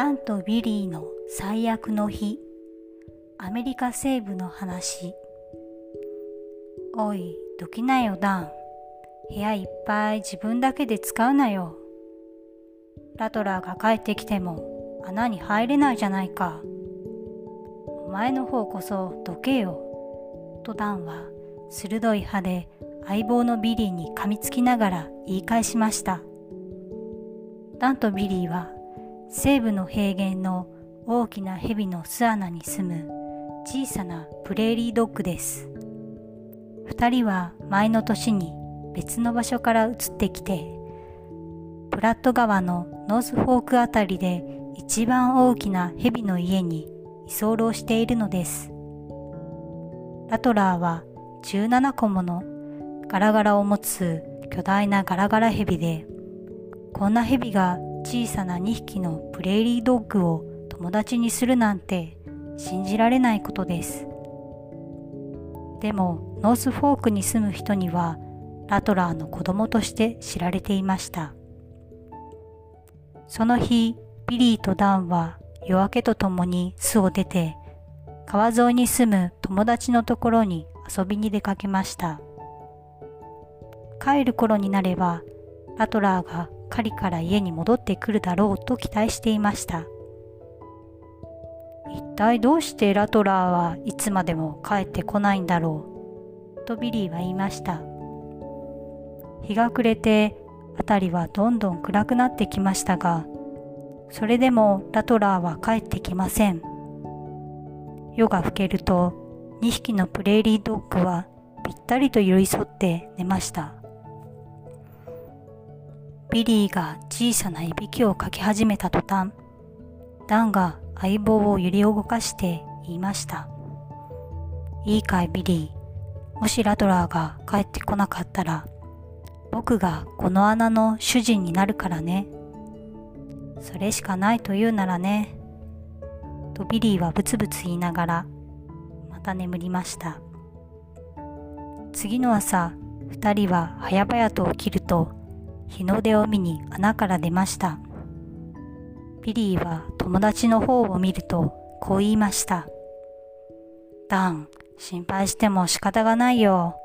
ダンとビリーの最悪の日。アメリカ西部の話。おいどきなよダン。部屋いっぱい自分だけで使うなよ。ラトラーが帰ってきても穴に入れないじゃないか。お前の方こそどけよ。とダンは鋭い歯で相棒のビリーに噛みつきながら言い返しました。ダンとビリーは西部の平原の大きな蛇の巣穴に住む小さなプレーリードッグです。二人は前の年に別の場所から移ってきて、プラット川のノースフォークあたりで一番大きな蛇の家に居候しているのです。ラトラーは17個ものガラガラを持つ巨大なガラガラ蛇で、こんな蛇が小さな2匹のプレーリードッグを友達にするなんて信じられないことです。でもノースフォークに住む人にはラトラーの子供として知られていました。その日、ビリーとダンは夜明けとともに巣を出て川沿いに住む友達のところに遊びに出かけました。帰る頃になればラトラーが狩りから家に戻ってくるだろうと期待していました。一体どうしてラトラーはいつまでも帰ってこないんだろうとビリーは言いました。日が暮れて辺りはどんどん暗くなってきましたがそれでもラトラーは帰ってきません。夜が更けると2匹のプレーリードッグはぴったりと寄り添って寝ました。ビリーが小さないびきをかき始めた途端、ダンが相棒を揺り動かして言いました。いいかいビリー、もしラトラーが帰ってこなかったら、僕がこの穴の主人になるからね。それしかないと言うならね。とビリーはブツブツ言いながら、また眠りました。次の朝、二人は早々と起きると、日の出を見に穴から出ました。ビリーは友達の方を見るとこう言いました。ダン、心配しても仕方がないよ。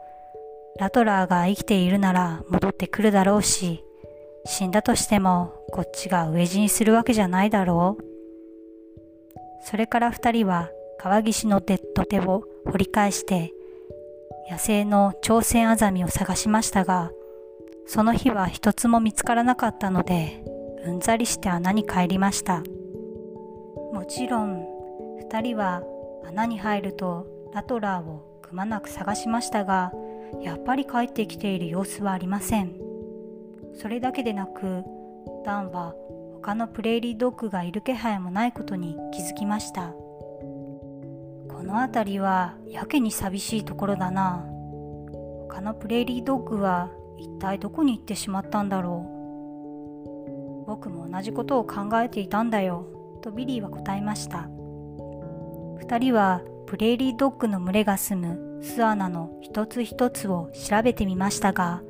ラトラーが生きているなら戻ってくるだろうし、死んだとしてもこっちが飢え死にするわけじゃないだろう。それから二人は川岸の土手を掘り返して野生の朝鮮アザミを探しましたが、その日は一つも見つからなかったので、うんざりして穴に帰りました。もちろん、二人は穴に入るとラトラーをくまなく探しましたが、やっぱり帰ってきている様子はありません。それだけでなく、ダンは他のプレーリードッグがいる気配もないことに気づきました。この辺りはやけに寂しいところだな。他のプレーリードッグは一体どこに行ってしまったんだろう。僕も同じことを考えていたんだよとビリーは答えました。2人はプレーリードッグの群れが住む巣穴の一つ一つを調べてみましたが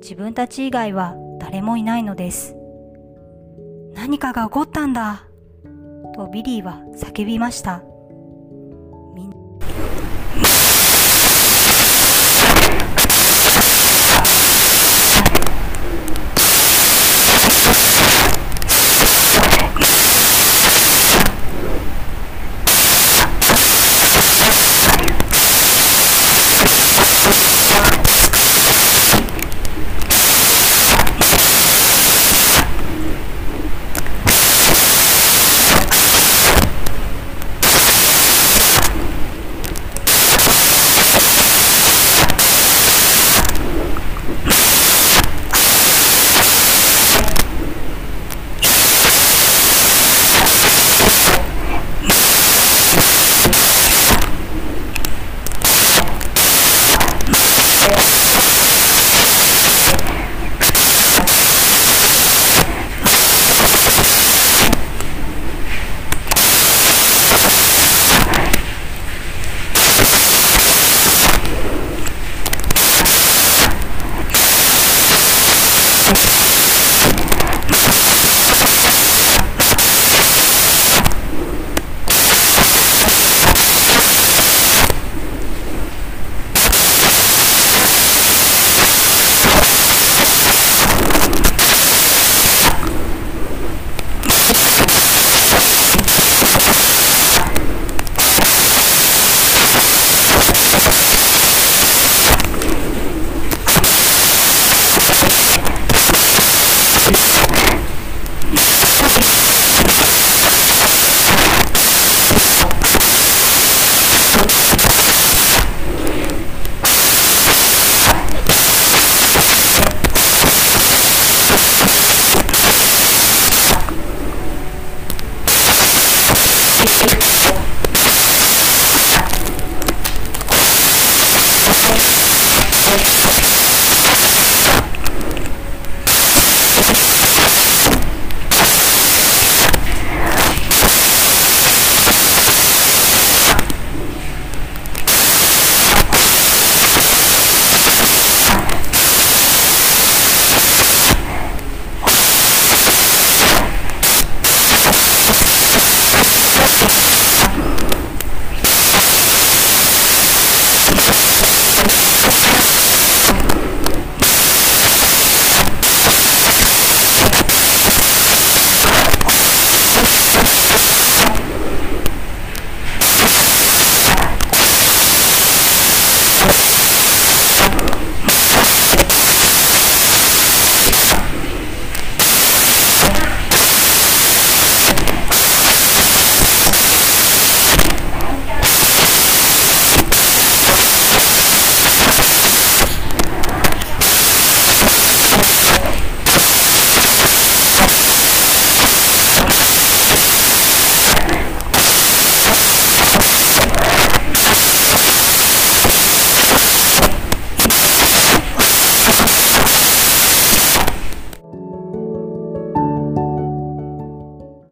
自分たち以外は誰もいないのです。何かが起こったんだとビリーは叫びました。I'm sorry.